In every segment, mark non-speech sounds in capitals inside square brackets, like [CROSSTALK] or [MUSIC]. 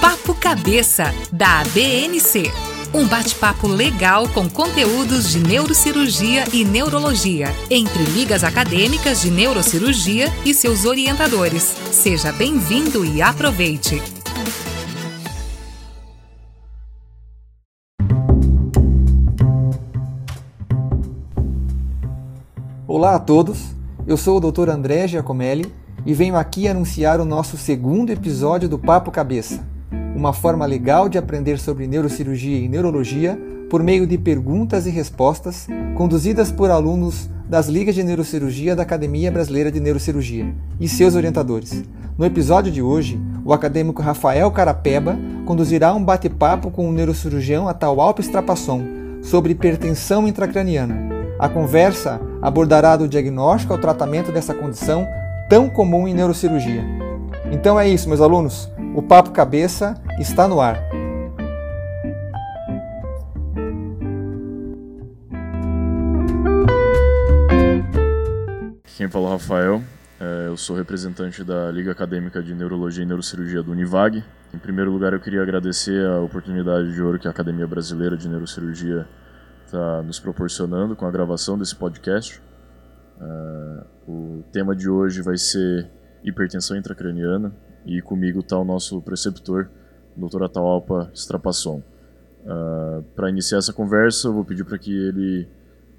Papo Cabeça, da ABNC. Um bate-papo legal com conteúdos de neurocirurgia e neurologia, entre ligas acadêmicas de neurocirurgia e seus orientadores. Seja bem-vindo e aproveite! Olá a todos, eu sou o Dr. André Giacomelli e venho aqui anunciar o nosso segundo episódio do Papo Cabeça, uma forma legal de aprender sobre neurocirurgia e neurologia por meio de perguntas e respostas conduzidas por alunos das Ligas de Neurocirurgia da Academia Brasileira de Neurocirurgia e seus orientadores. No episódio de hoje, o acadêmico Rafael Carapeba conduzirá um bate-papo com o neurocirurgião Atahualpa Strapasson sobre hipertensão intracraniana. A conversa abordará do diagnóstico ao tratamento dessa condição tão comum em neurocirurgia. Então é isso, meus alunos. O Papo Cabeça está no ar. Quem fala é o Rafael, eu sou representante da Liga Acadêmica de Neurologia e Neurocirurgia do Univag. Em primeiro lugar, eu queria agradecer a oportunidade de ouro que a Academia Brasileira de Neurocirurgia está nos proporcionando com a gravação desse podcast. Uh, o tema de hoje vai ser hipertensão intracraniana e comigo está o nosso preceptor, Dr. Atahualpa Strapasson. Uh, para iniciar essa conversa, eu vou pedir para que ele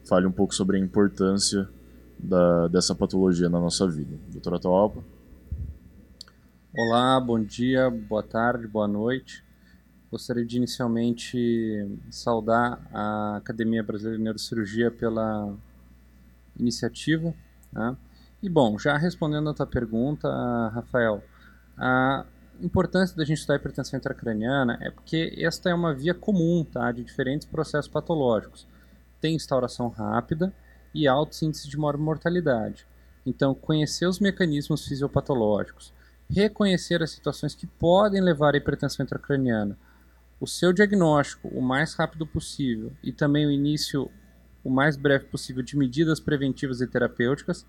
fale um pouco sobre a importância da, dessa patologia na nossa vida. Dr. Atahualpa. Olá, bom dia, boa tarde, boa noite. Gostaria de inicialmente saudar a Academia Brasileira de Neurocirurgia pela iniciativa. Né? E bom, já respondendo a tua pergunta, Rafael, a importância da gente estudar hipertensão intracraniana é porque esta é uma via comum tá, de diferentes processos patológicos. Tem instauração rápida e altos índices de mortalidade. Então, conhecer os mecanismos fisiopatológicos, reconhecer as situações que podem levar à hipertensão intracraniana, o seu diagnóstico o mais rápido possível e também o início o mais breve possível de medidas preventivas e terapêuticas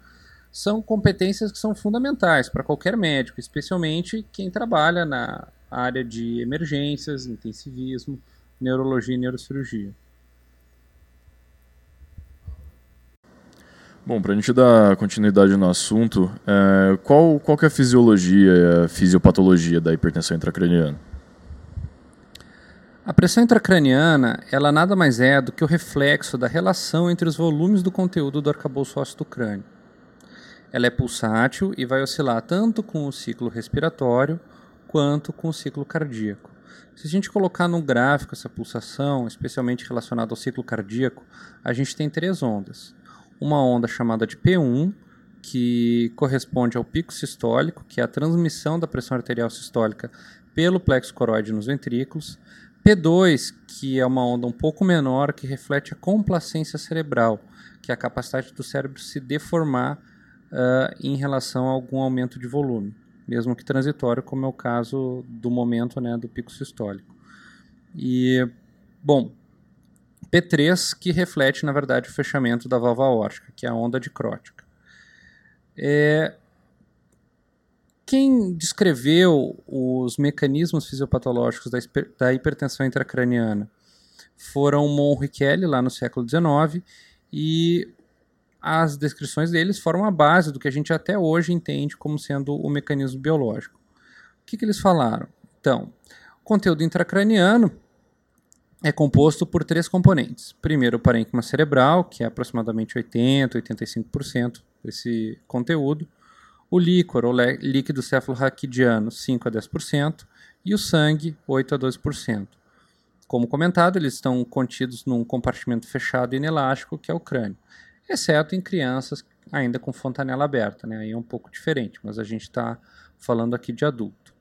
são competências que são fundamentais para qualquer médico, especialmente quem trabalha na área de emergências, intensivismo, neurologia e neurocirurgia. Bom, para a gente dar continuidade no assunto, é, qual, qual que é a fisiologia e a fisiopatologia da hipertensão intracraniana? A pressão intracraniana, ela nada mais é do que o reflexo da relação entre os volumes do conteúdo do arcabouço ósseo do crânio. Ela é pulsátil e vai oscilar tanto com o ciclo respiratório quanto com o ciclo cardíaco. Se a gente colocar no gráfico essa pulsação, especialmente relacionada ao ciclo cardíaco, a gente tem três ondas. Uma onda chamada de P1, que corresponde ao pico sistólico, que é a transmissão da pressão arterial sistólica pelo plexo coroide nos ventrículos. P2, que é uma onda um pouco menor que reflete a complacência cerebral, que é a capacidade do cérebro se deformar uh, em relação a algum aumento de volume, mesmo que transitório, como é o caso do momento né, do pico sistólico. E, bom, P3, que reflete, na verdade, o fechamento da válvula aórtica, que é a onda dicrótica. É, quem descreveu os mecanismos fisiopatológicos da, hipertensão intracraniana foram Monro e Kelly, lá no século XIX, e as descrições deles formam a base do que a gente até hoje entende como sendo o mecanismo biológico. O que, que eles falaram? Então, o conteúdo intracraniano é composto por três componentes. Primeiro, o parênquima cerebral, que é aproximadamente 80, 85% desse conteúdo o líquor, ou líquido cefalorraquidiano, 5 a 10%, e o sangue, 8 a 12%. Como comentado, eles estão contidos num compartimento fechado e inelástico, que é o crânio, exceto em crianças ainda com fontanela aberta, né? aí é um pouco diferente, mas a gente está falando aqui de adulto.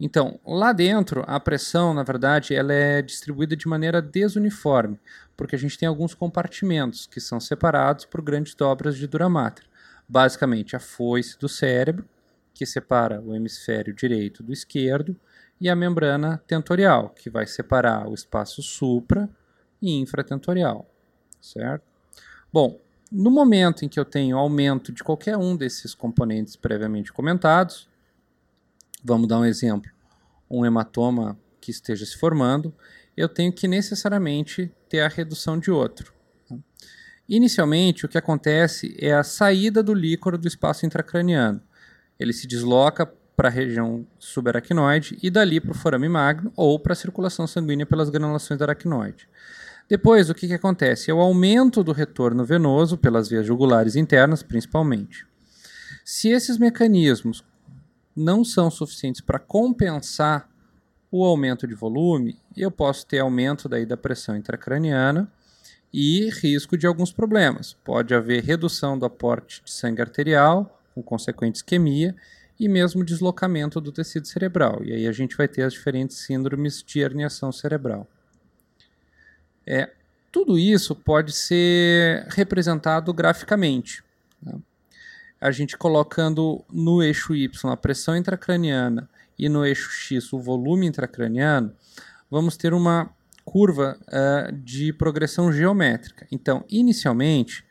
Então, lá dentro, a pressão, na verdade, ela é distribuída de maneira desuniforme, porque a gente tem alguns compartimentos que são separados por grandes dobras de dura mater basicamente a foice do cérebro, que separa o hemisfério direito do esquerdo, e a membrana tentorial, que vai separar o espaço supra e infratentorial, certo? Bom, no momento em que eu tenho aumento de qualquer um desses componentes previamente comentados, vamos dar um exemplo. um hematoma que esteja se formando, eu tenho que necessariamente ter a redução de outro. Tá? Inicialmente, o que acontece é a saída do líquor do espaço intracraniano. Ele se desloca para a região subaracnoide e dali para o forame magno ou para a circulação sanguínea pelas granulações da aracnoide. Depois, o que, que acontece? É o aumento do retorno venoso pelas vias jugulares internas, principalmente. Se esses mecanismos não são suficientes para compensar o aumento de volume, eu posso ter aumento daí da pressão intracraniana e risco de alguns problemas. Pode haver redução do aporte de sangue arterial, com consequente isquemia, e mesmo deslocamento do tecido cerebral. E aí a gente vai ter as diferentes síndromes de herniação cerebral. É, tudo isso pode ser representado graficamente. Né? A gente colocando no eixo Y a pressão intracraniana e no eixo X o volume intracraniano, vamos ter uma curva uh, de progressão geométrica. Então, inicialmente,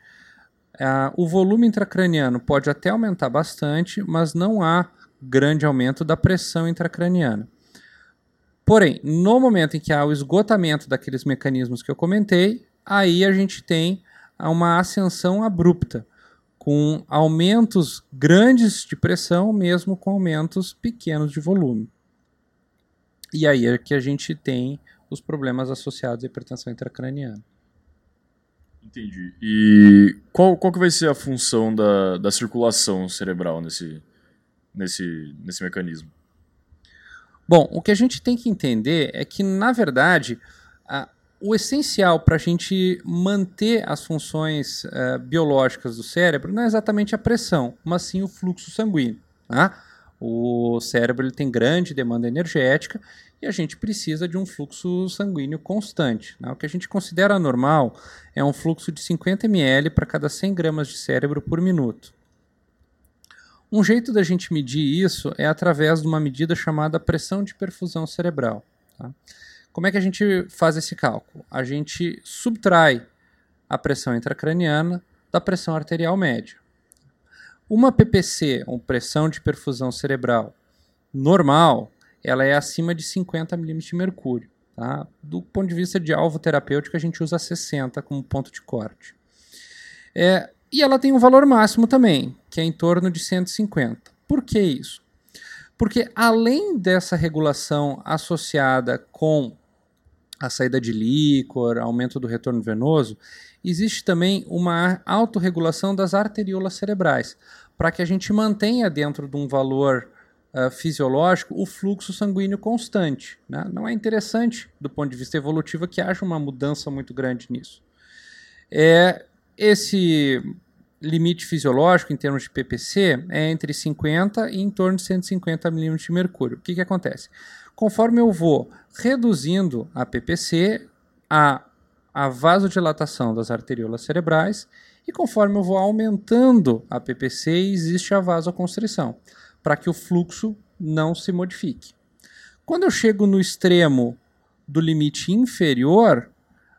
uh, o volume intracraniano pode até aumentar bastante, mas não há grande aumento da pressão intracraniana. Porém, no momento em que há o esgotamento daqueles mecanismos que eu comentei, aí a gente tem uma ascensão abrupta com aumentos grandes de pressão, mesmo com aumentos pequenos de volume. E aí é que a gente tem os problemas associados à hipertensão intracraniana. Entendi. E qual, qual que vai ser a função da, da circulação cerebral nesse, nesse, nesse mecanismo? Bom, o que a gente tem que entender é que, na verdade, a, o essencial para a gente manter as funções uh, biológicas do cérebro não é exatamente a pressão, mas sim o fluxo sanguíneo. Tá? O cérebro ele tem grande demanda energética e a gente precisa de um fluxo sanguíneo constante. Né? O que a gente considera normal é um fluxo de 50 ml para cada 100 gramas de cérebro por minuto. Um jeito da gente medir isso é através de uma medida chamada pressão de perfusão cerebral. Tá? Como é que a gente faz esse cálculo? A gente subtrai a pressão intracraniana da pressão arterial média. Uma PPC, ou pressão de perfusão cerebral normal, ela é acima de 50 mm de mercúrio. Tá? Do ponto de vista de alvo terapêutico, a gente usa 60 como ponto de corte. É, e ela tem um valor máximo também, que é em torno de 150. Por que isso? Porque além dessa regulação associada com a saída de líquor, aumento do retorno venoso, existe também uma autorregulação das arteriolas cerebrais, para que a gente mantenha dentro de um valor uh, fisiológico o fluxo sanguíneo constante. Né? Não é interessante, do ponto de vista evolutivo, que haja uma mudança muito grande nisso. É, esse limite fisiológico em termos de PPC é entre 50 e em torno de 150 milímetros de mercúrio. O que, que acontece? Conforme eu vou reduzindo a PPC, a, a vasodilatação das arteriolas cerebrais, e conforme eu vou aumentando a PPC, existe a vasoconstrição, para que o fluxo não se modifique. Quando eu chego no extremo do limite inferior,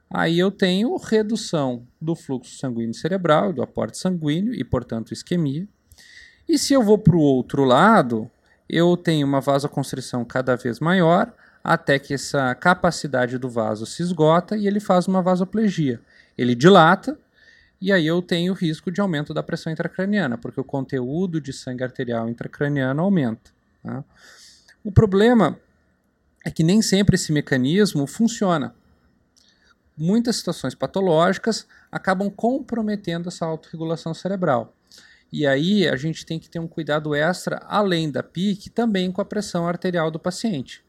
aí eu tenho redução do fluxo sanguíneo cerebral, do aporte sanguíneo e, portanto, isquemia. E se eu vou para o outro lado, eu tenho uma vasoconstrição cada vez maior, até que essa capacidade do vaso se esgota e ele faz uma vasoplegia. Ele dilata e aí eu tenho risco de aumento da pressão intracraniana, porque o conteúdo de sangue arterial intracraniano aumenta. Tá? O problema é que nem sempre esse mecanismo funciona. Muitas situações patológicas acabam comprometendo essa autorregulação cerebral. E aí a gente tem que ter um cuidado extra, além da PIC, também com a pressão arterial do paciente,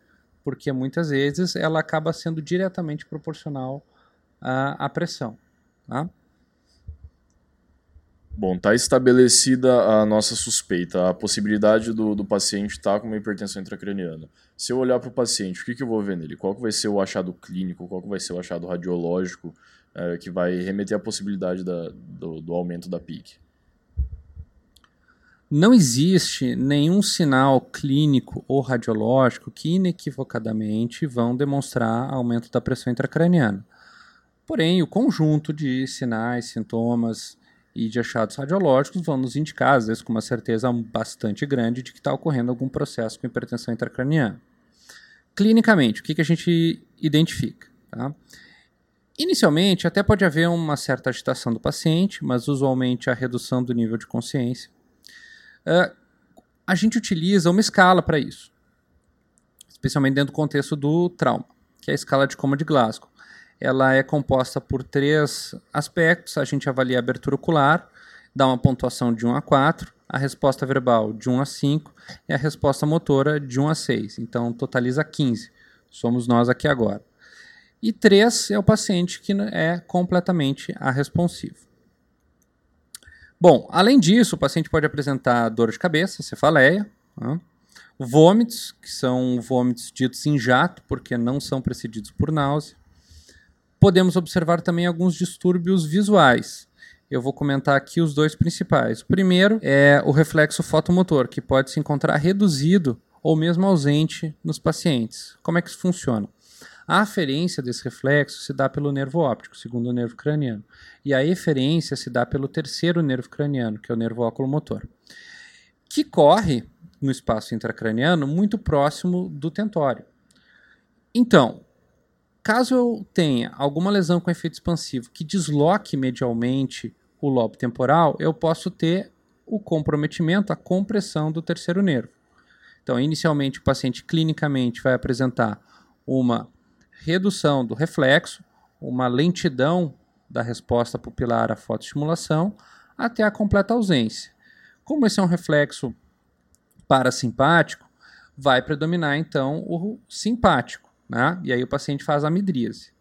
porque muitas vezes ela acaba sendo diretamente proporcional à, à pressão. Tá? Bom, está estabelecida a nossa suspeita, a possibilidade do, do paciente estar tá com uma hipertensão intracraniana. Se eu olhar para o paciente, o que, que eu vou ver nele? Qual que vai ser o achado clínico? Qual que vai ser o achado radiológico é, que vai remeter à possibilidade da, do, do aumento da PIC? Não existe nenhum sinal clínico ou radiológico que inequivocadamente vão demonstrar aumento da pressão intracraniana. Porém, o conjunto de sinais, sintomas e de achados radiológicos vão nos indicar, às vezes com uma certeza bastante grande, de que está ocorrendo algum processo com hipertensão intracraniana. clinicamente, o que, que a gente identifica? Tá? Inicialmente, até pode haver uma certa agitação do paciente, mas usualmente a redução do nível de consciência. Uh, a gente utiliza uma escala para isso, especialmente dentro do contexto do trauma, que é a escala de coma de Glasgow. Ela é composta por três aspectos. A gente avalia a abertura ocular, dá uma pontuação de 1 a 4, a resposta verbal de 1 a 5 e a resposta motora de 1 a 6. Então, totaliza 15. Somos nós aqui agora. E 3 é o paciente que é completamente arresponsivo. Bom, além disso, o paciente pode apresentar dor de cabeça, cefaleia, né? vômitos, que são vômitos ditos em jato, porque não são precedidos por náusea. Podemos observar também alguns distúrbios visuais. Eu vou comentar aqui os dois principais. O primeiro é o reflexo fotomotor, que pode se encontrar reduzido ou mesmo ausente nos pacientes. Como é que isso funciona? A aferência desse reflexo se dá pelo nervo óptico, segundo o nervo craniano, e a eferência se dá pelo terceiro nervo craniano, que é o nervo oculomotor, que corre no espaço intracraniano muito próximo do tentório. Então, caso eu tenha alguma lesão com efeito expansivo que desloque medialmente o lobo temporal, eu posso ter o comprometimento, a compressão do terceiro nervo. Então, inicialmente, o paciente clinicamente vai apresentar uma redução do reflexo, uma lentidão da resposta pupilar à fotoestimulação, até a completa ausência. Como esse é um reflexo parasimpático, vai predominar então o simpático, né? e aí o paciente faz a midríase.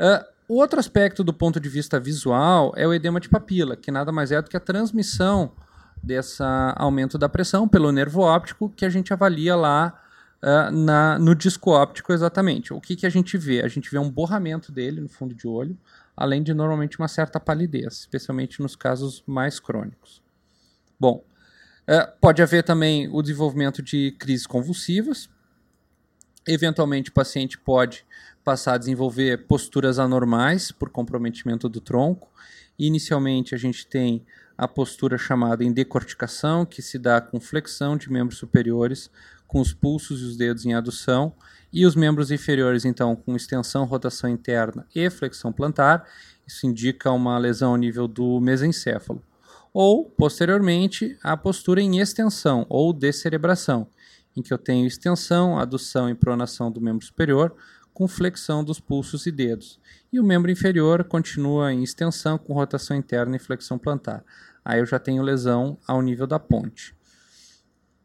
Uh, outro aspecto do ponto de vista visual é o edema de papila, que nada mais é do que a transmissão desse aumento da pressão pelo nervo óptico que a gente avalia lá uh, na, no disco óptico exatamente. O que, que a gente vê? A gente vê um borramento dele no fundo de olho, além de normalmente uma certa palidez, especialmente nos casos mais crônicos. Bom, uh, pode haver também o desenvolvimento de crises convulsivas. Eventualmente, o paciente pode passar a desenvolver posturas anormais por comprometimento do tronco. Inicialmente, a gente tem a postura chamada em decorticação, que se dá com flexão de membros superiores, com os pulsos e os dedos em adução, e os membros inferiores, então, com extensão, rotação interna e flexão plantar. Isso indica uma lesão ao nível do mesencéfalo. Ou, posteriormente, a postura em extensão ou descerebração, em que eu tenho extensão, adução e pronação do membro superior, com flexão dos pulsos e dedos. E o membro inferior continua em extensão, com rotação interna e flexão plantar. Aí eu já tenho lesão ao nível da ponte.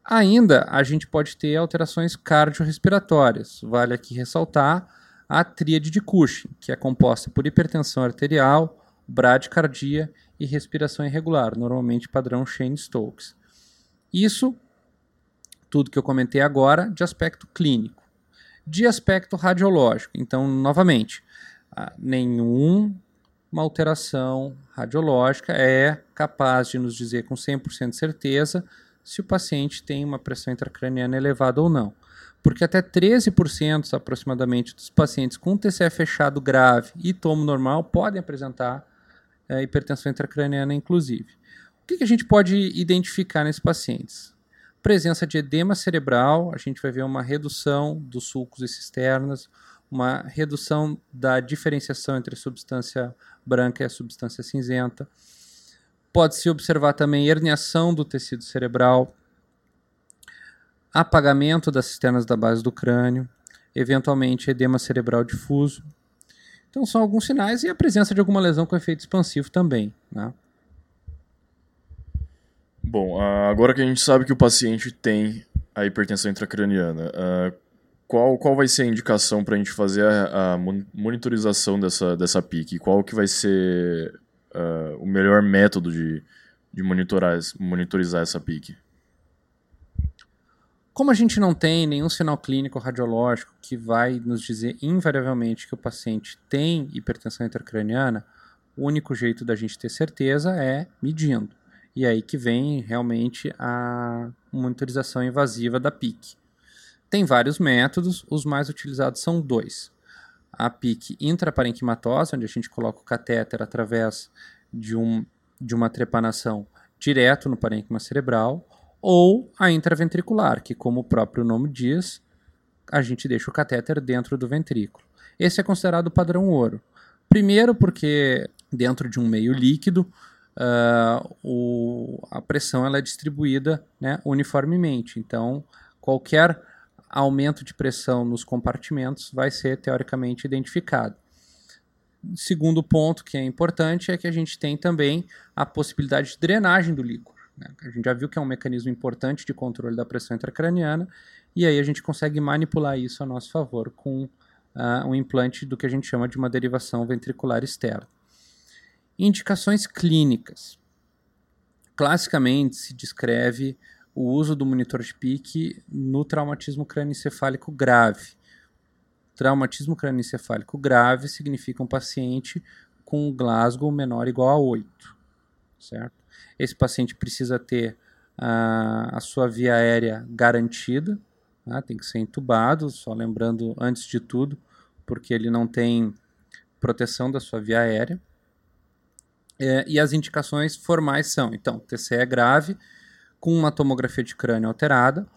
Ainda a gente pode ter alterações cardiorrespiratórias. Vale aqui ressaltar a tríade de Cushing, que é composta por hipertensão arterial, bradicardia e respiração irregular, normalmente padrão Shane-Stokes. Isso, tudo que eu comentei agora, de aspecto clínico. De aspecto radiológico, então, novamente, nenhuma alteração radiológica é capaz de nos dizer com 100% de certeza se o paciente tem uma pressão intracraniana elevada ou não. Porque até 13% aproximadamente dos pacientes com TCE fechado grave e tomo normal podem apresentar é, hipertensão intracraniana, inclusive. O que, que a gente pode identificar nesses pacientes? Presença de edema cerebral, a gente vai ver uma redução dos sulcos e cisternas, uma redução da diferenciação entre substância branca e a substância cinzenta Pode-se observar também herniação do tecido cerebral, apagamento das cisternas da base do crânio, eventualmente edema cerebral difuso. Então são alguns sinais e a presença de alguma lesão com efeito expansivo também. Né? Bom, agora que a gente sabe que o paciente tem a hipertensão intracraniana, qual, qual vai ser a indicação para a gente fazer a, a, monitorização dessa, dessa PIC? Qual que vai ser uh, o melhor método de, de monitorar, monitorizar essa PIC? Como a gente não tem nenhum sinal clínico radiológico que vai nos dizer invariavelmente que o paciente tem hipertensão intracraniana, o único jeito da gente ter certeza é medindo. E aí que vem realmente a monitorização invasiva da PIC. Tem vários métodos, os mais utilizados são dois a PIC intraparenquimatose, onde a gente coloca o catéter através de, um, de uma trepanação direto no parênquima cerebral, ou a intraventricular, que, como o próprio nome diz, a gente deixa o catéter dentro do ventrículo. Esse é considerado o padrão ouro. Primeiro, porque dentro de um meio líquido, uh, o, a pressão ela é distribuída né, uniformemente. Então, qualquer aumento de pressão nos compartimentos vai ser teoricamente identificado. Segundo ponto que é importante é que a gente tem também a possibilidade de drenagem do líquor. Né? A gente já viu que é um mecanismo importante de controle da pressão intracraniana e aí a gente consegue manipular isso a nosso favor com uh, um implante do que a gente chama de uma derivação ventricular externa. Indicações clínicas. Classicamente se descreve o uso do monitor de pique no traumatismo crânioencefálico grave. Traumatismo crânioencefálico grave significa um paciente com Glasgow menor ou igual a 8, certo? Esse paciente precisa ter a, a sua via aérea garantida, né? tem que ser entubado, só lembrando antes de tudo, porque ele não tem proteção da sua via aérea. É, e as indicações formais são, então, TCE grave, com uma tomografia de crânio alterada,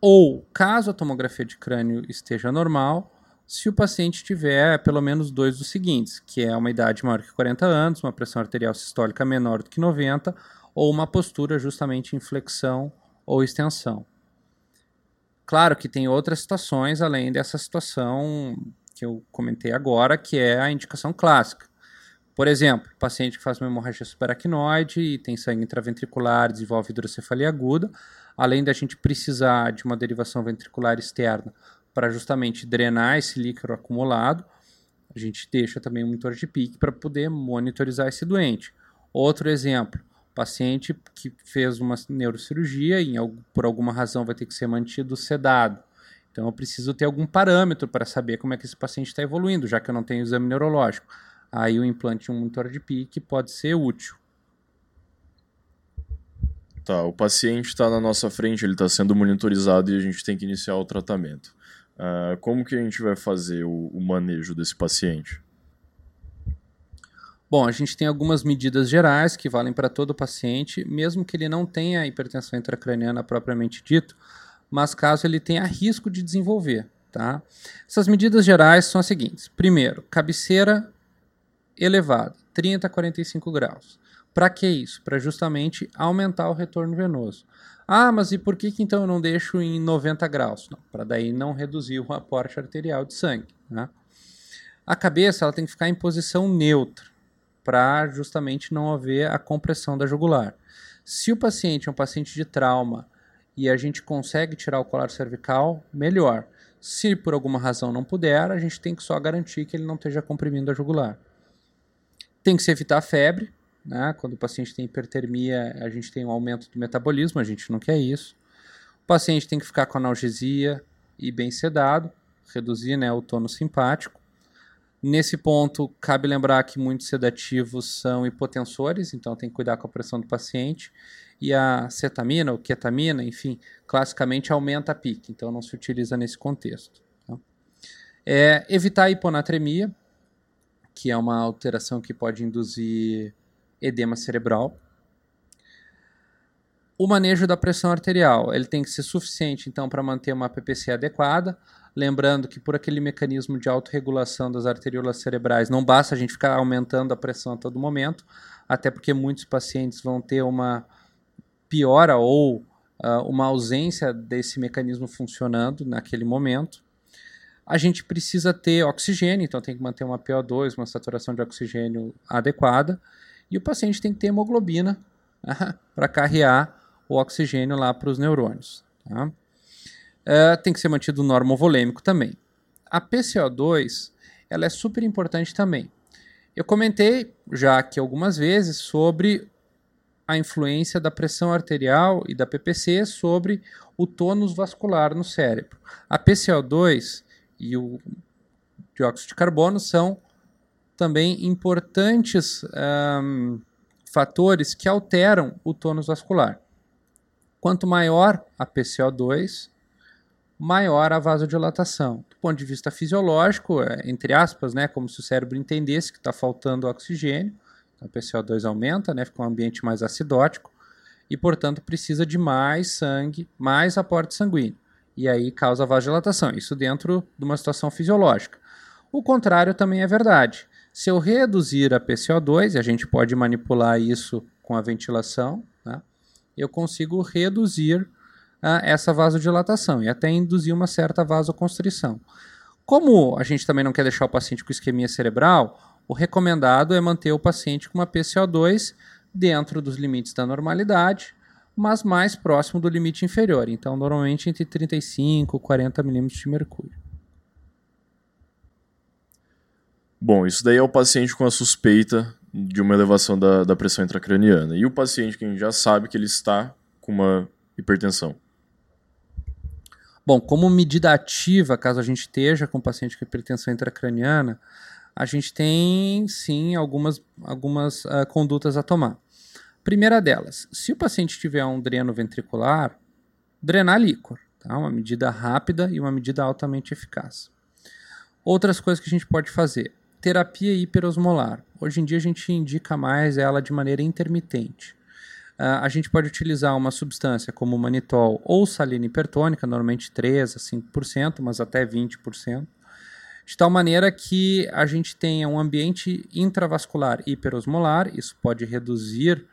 ou, caso a tomografia de crânio esteja normal, se o paciente tiver pelo menos dois dos seguintes, que é uma idade maior que 40 anos, uma pressão arterial sistólica menor do que 90, ou uma postura justamente em flexão ou extensão. Claro que tem outras situações além dessa situação que eu comentei agora, que é a indicação clássica. Por exemplo, paciente que faz uma hemorragia subaracnoide e tem sangue intraventricular, desenvolve hidrocefalia aguda, além da gente precisar de uma derivação ventricular externa para justamente drenar esse líquido acumulado, a gente deixa também um monitor de pique para poder monitorizar esse doente. Outro exemplo, paciente que fez uma neurocirurgia e por alguma razão vai ter que ser mantido sedado. Então eu preciso ter algum parâmetro para saber como é que esse paciente está evoluindo, já que eu não tenho exame neurológico aí o implante de um monitor de pique pode ser útil. Tá, o paciente está na nossa frente, ele está sendo monitorizado e a gente tem que iniciar o tratamento. Uh, como que a gente vai fazer o, o manejo desse paciente? Bom, a gente tem algumas medidas gerais que valem para todo paciente, mesmo que ele não tenha hipertensão intracraniana propriamente dito, mas caso ele tenha risco de desenvolver. Tá? Essas medidas gerais são as seguintes: primeiro, cabeceira elevado, 30 a 45 graus. Para que isso? Para justamente aumentar o retorno venoso. Ah, mas e por que, que então eu não deixo em 90 graus? Para daí não reduzir o aporte arterial de sangue. Né? A cabeça ela tem que ficar em posição neutra, para justamente não haver a compressão da jugular. Se o paciente é um paciente de trauma e a gente consegue tirar o colar cervical, melhor. Se por alguma razão não puder, a gente tem que só garantir que ele não esteja comprimindo a jugular. Tem que se evitar a febre, né? Quando o paciente tem hipertermia, a gente tem um aumento do metabolismo, a gente não quer isso. O paciente tem que ficar com analgesia e bem sedado, reduzir né, o tono simpático. Nesse ponto, cabe lembrar que muitos sedativos são hipotensores, então tem que cuidar com a pressão do paciente. E a cetamina ou ketamina, enfim, classicamente aumenta a pique, então não se utiliza nesse contexto. Tá? É, evitar a hiponatremia, que é uma alteração que pode induzir edema cerebral. O manejo da pressão arterial, ele tem que ser suficiente então para manter uma PPC adequada, lembrando que por aquele mecanismo de autorregulação das arteriolas cerebrais, não basta a gente ficar aumentando a pressão a todo momento, até porque muitos pacientes vão ter uma piora ou uh, uma ausência desse mecanismo funcionando naquele momento a gente precisa ter oxigênio, então tem que manter uma PO2, uma saturação de oxigênio adequada, e o paciente tem que ter hemoglobina [LAUGHS] para carrear o oxigênio lá para os neurônios. Tá? Uh, tem que ser mantido normovolêmico também. A PCO2 ela é super importante também. Eu comentei já aqui algumas vezes sobre a influência da pressão arterial e da PPC sobre o tônus vascular no cérebro. A PCO2 e o dióxido de carbono são também importantes um, fatores que alteram o tônus vascular. Quanto maior a PCO2, maior a vasodilatação. Do ponto de vista fisiológico, é, entre aspas, né, como se o cérebro entendesse que está faltando oxigênio, então a PCO2 aumenta, né, fica um ambiente mais acidótico, e, portanto, precisa de mais sangue, mais aporte sanguíneo. E aí causa vasodilatação. Isso dentro de uma situação fisiológica. O contrário também é verdade. Se eu reduzir a PCO2, e a gente pode manipular isso com a ventilação, né, eu consigo reduzir uh, essa vasodilatação e até induzir uma certa vasoconstrição. Como a gente também não quer deixar o paciente com isquemia cerebral, o recomendado é manter o paciente com uma PCO2 dentro dos limites da normalidade, mas mais próximo do limite inferior. Então, normalmente entre 35 e 40 milímetros de mercúrio. Bom, isso daí é o paciente com a suspeita de uma elevação da, da pressão intracraniana. E o paciente que a gente já sabe que ele está com uma hipertensão. Bom, como medida ativa, caso a gente esteja com um paciente com hipertensão intracraniana, a gente tem sim algumas, algumas uh, condutas a tomar. Primeira delas, se o paciente tiver um dreno ventricular, drenar líquor, tá? uma medida rápida e uma medida altamente eficaz. Outras coisas que a gente pode fazer: terapia hiperosmolar. Hoje em dia a gente indica mais ela de maneira intermitente. Uh, a gente pode utilizar uma substância como manitol ou salina hipertônica, normalmente 3 a 5%, mas até 20%, de tal maneira que a gente tenha um ambiente intravascular hiperosmolar, isso pode reduzir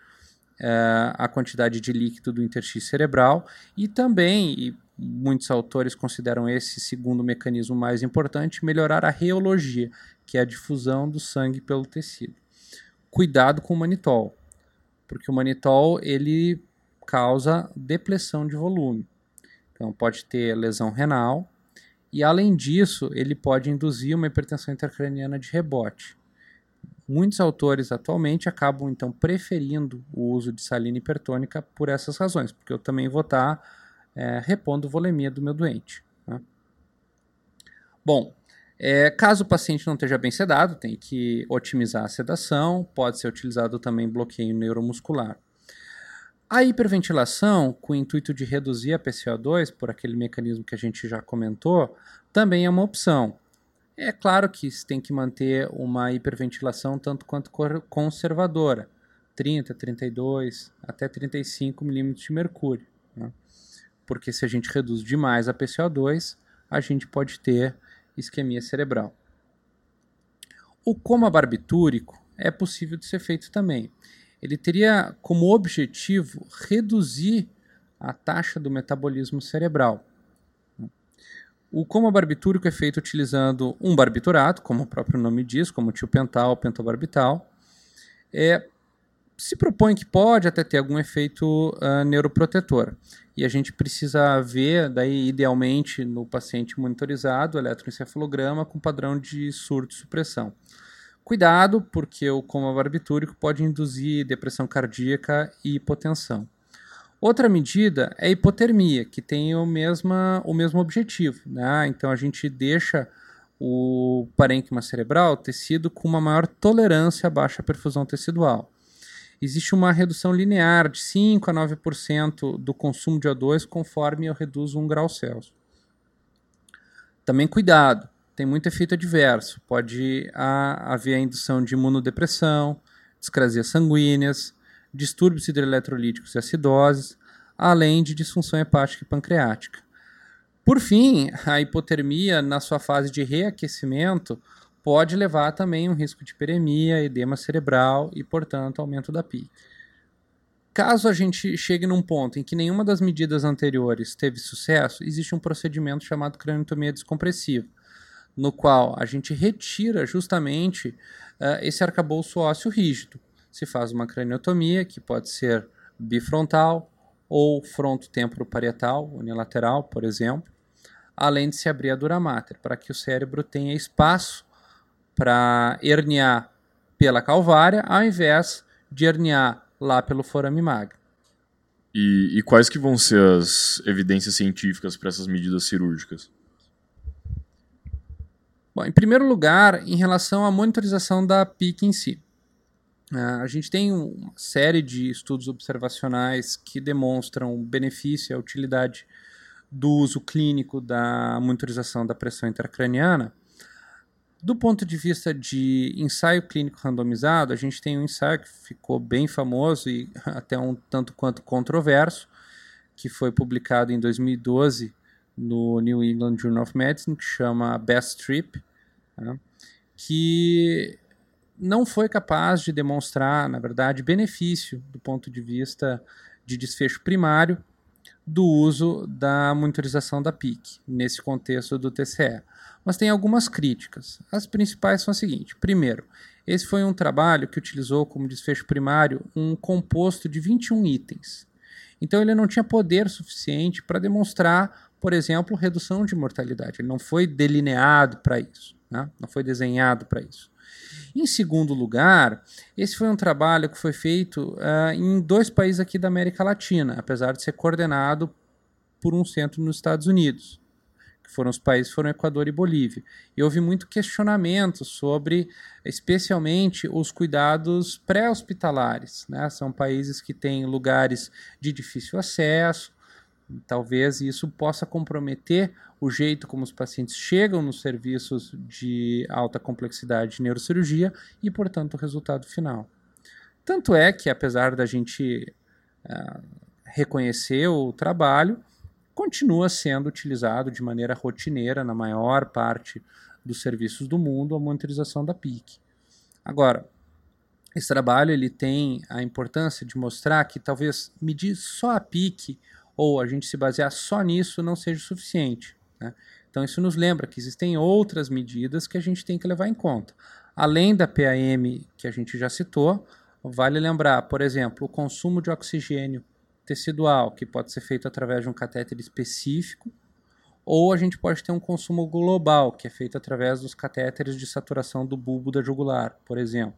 a quantidade de líquido do interstício cerebral e também, e muitos autores consideram esse segundo mecanismo mais importante, melhorar a reologia, que é a difusão do sangue pelo tecido. Cuidado com o manitol, porque o manitol ele causa depressão de volume. Então pode ter lesão renal e além disso, ele pode induzir uma hipertensão intracraniana de rebote. Muitos autores atualmente acabam então preferindo o uso de salina hipertônica por essas razões, porque eu também vou estar tá, é, repondo volemia do meu doente. Né? Bom, é, caso o paciente não esteja bem sedado, tem que otimizar a sedação, pode ser utilizado também bloqueio neuromuscular. A hiperventilação, com o intuito de reduzir a PCO2, por aquele mecanismo que a gente já comentou, também é uma opção. É claro que se tem que manter uma hiperventilação tanto quanto conservadora, 30, 32, até 35 milímetros de mercúrio. Né? Porque se a gente reduz demais a PCO2, a gente pode ter isquemia cerebral. O coma barbitúrico é possível de ser feito também. Ele teria como objetivo reduzir a taxa do metabolismo cerebral. O coma barbitúrico é feito utilizando um barbiturato, como o próprio nome diz, como tiopental pentobarbital. É, se propõe que pode até ter algum efeito uh, neuroprotetor. E a gente precisa ver, daí, idealmente, no paciente monitorizado, eletroencefalograma com padrão de surto supressão. Cuidado, porque o coma barbitúrico pode induzir depressão cardíaca e hipotensão. Outra medida é a hipotermia, que tem o, mesma, o mesmo objetivo. Né? Então a gente deixa o parênquima cerebral, tecido, com uma maior tolerância à baixa perfusão tecidual. Existe uma redução linear de 5 a 9% do consumo de O2 conforme eu reduzo 1 grau Celsius. Também cuidado, tem muito efeito adverso. Pode haver a indução de imunodepressão, discrasias sanguíneas, distúrbios hidroeletrolíticos e acidoses, além de disfunção hepática e pancreática. Por fim, a hipotermia, na sua fase de reaquecimento, pode levar também um risco de hiperemia, edema cerebral e, portanto, aumento da PIC. Caso a gente chegue num ponto em que nenhuma das medidas anteriores teve sucesso, existe um procedimento chamado craniotomia descompressiva, no qual a gente retira justamente uh, esse arcabouço ósseo rígido se faz uma craniotomia, que pode ser bifrontal ou fronto-temporo-parietal, unilateral, por exemplo, além de se abrir a dura mater, para que o cérebro tenha espaço para herniar pela calvária, ao invés de herniar lá pelo forame magro. E, e quais que vão ser as evidências científicas para essas medidas cirúrgicas? Bom, em primeiro lugar, em relação à monitorização da PIC em si. Ah, a gente tem uma série de estudos observacionais que demonstram o benefício e a utilidade do uso clínico da monitorização da pressão intracraniana. Do ponto de vista de ensaio clínico randomizado, a gente tem um ensaio que ficou bem famoso e [LAUGHS] até um tanto quanto controverso, que foi publicado em 2012 no New England Journal of Medicine que chama Best Trip, né, que não foi capaz de demonstrar, na verdade, benefício do ponto de vista de desfecho primário do uso da monitorização da PIC nesse contexto do TCE. Mas tem algumas críticas. As principais são as seguintes: primeiro, esse foi um trabalho que utilizou como desfecho primário um composto de 21 itens. Então ele não tinha poder suficiente para demonstrar, por exemplo, redução de mortalidade. Ele não foi delineado para isso, né? não foi desenhado para isso. Em segundo lugar, esse foi um trabalho que foi feito uh, em dois países aqui da América Latina, apesar de ser coordenado por um centro nos Estados Unidos, que foram os países foram Equador e Bolívia. E houve muito questionamento sobre, especialmente, os cuidados pré-hospitalares. Né? São países que têm lugares de difícil acesso, Talvez isso possa comprometer o jeito como os pacientes chegam nos serviços de alta complexidade de neurocirurgia e, portanto, o resultado final. Tanto é que, apesar da gente uh, reconhecer o trabalho, continua sendo utilizado de maneira rotineira na maior parte dos serviços do mundo a monitorização da PIC. Agora, esse trabalho ele tem a importância de mostrar que talvez medir só a PIC ou a gente se basear só nisso não seja suficiente. Né? Então, isso nos lembra que existem outras medidas que a gente tem que levar em conta. Além da PAM que a gente já citou, vale lembrar, por exemplo, o consumo de oxigênio tecidual, que pode ser feito através de um catéter específico, ou a gente pode ter um consumo global, que é feito através dos catéteres de saturação do bulbo da jugular, por exemplo.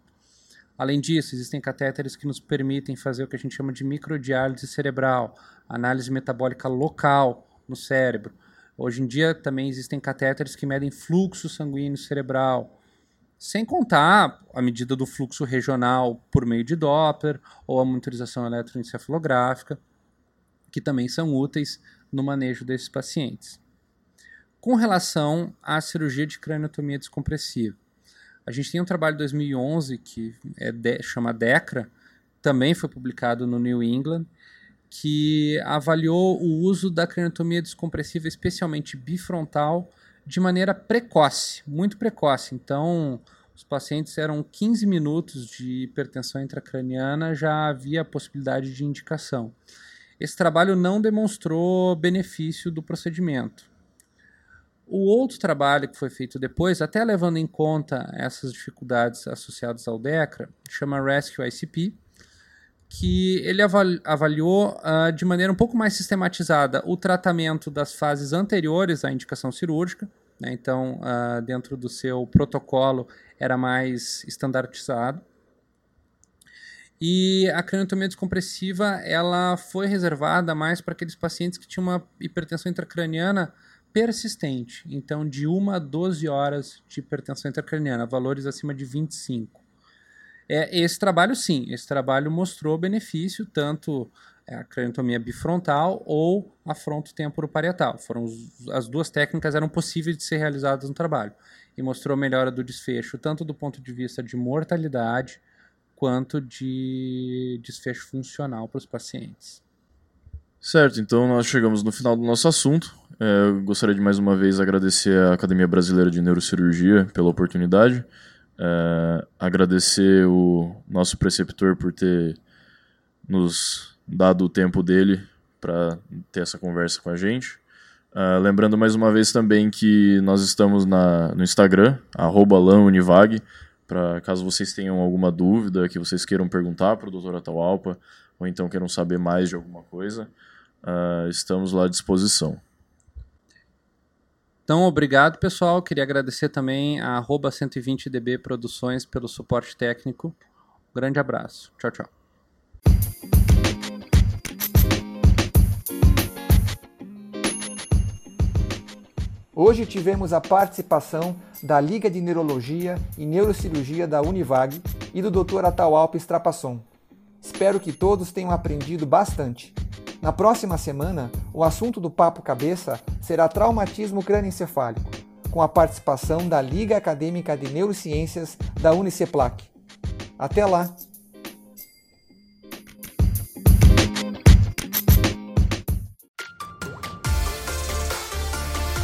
Além disso, existem catéteres que nos permitem fazer o que a gente chama de microdiálise cerebral, análise metabólica local no cérebro. Hoje em dia também existem catéteres que medem fluxo sanguíneo cerebral, sem contar a medida do fluxo regional por meio de Doppler ou a monitorização eletroencefalográfica, que também são úteis no manejo desses pacientes. Com relação à cirurgia de craniotomia descompressiva, a gente tem um trabalho de 2011 que é de, chama DECRA, também foi publicado no New England, que avaliou o uso da craniotomia descompressiva, especialmente bifrontal, de maneira precoce, muito precoce. Então, os pacientes eram 15 minutos de hipertensão intracraniana, já havia a possibilidade de indicação. Esse trabalho não demonstrou benefício do procedimento. O outro trabalho que foi feito depois, até levando em conta essas dificuldades associadas ao DECRA, chama Rescue ICP, que ele avaliou uh, de maneira um pouco mais sistematizada o tratamento das fases anteriores à indicação cirúrgica. Né? Então, uh, dentro do seu protocolo, era mais estandartizado. E a craniotomia descompressiva ela foi reservada mais para aqueles pacientes que tinham uma hipertensão intracraniana persistente, então de 1 a 12 horas de hipertensão intracraniana, valores acima de 25. É, esse trabalho, sim, esse trabalho mostrou benefício, tanto é, a craniotomia bifrontal ou a fronto-temporoparietal. Foram as duas técnicas eram possíveis de ser realizadas no trabalho e mostrou melhora do desfecho, tanto do ponto de vista de mortalidade quanto de desfecho funcional para os pacientes. Certo, então nós chegamos no final do nosso assunto. É, eu gostaria de mais uma vez agradecer à Academia Brasileira de Neurocirurgia pela oportunidade. É, agradecer o nosso preceptor por ter nos dado o tempo dele para ter essa conversa com a gente. Uh, lembrando mais uma vez também que nós estamos na, no Instagram, @lanunivag, para caso vocês tenham alguma dúvida, que vocês queiram perguntar para o Dr. Atahualpa, ou então queiram saber mais de alguma coisa uh, estamos lá à disposição. Então, obrigado, pessoal. Queria agradecer também a 120db Produções pelo suporte técnico. Um grande abraço. Tchau, tchau. Hoje tivemos a participação da Liga de Neurologia e Neurocirurgia da Univag e do Dr. Ataualpa Strapasson. Espero que todos tenham aprendido bastante. Na próxima semana, o assunto do Papo Cabeça será traumatismo crânioencefálico, com a participação da Liga Acadêmica de Neurociências da Uniceplac. Até lá!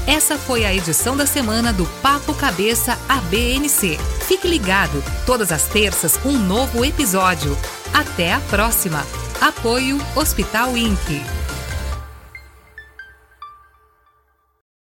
Essa foi a edição da semana do Papo Cabeça ABNC. Fique ligado, todas as terças um novo episódio. Até a próxima. Apoio Hospital INC.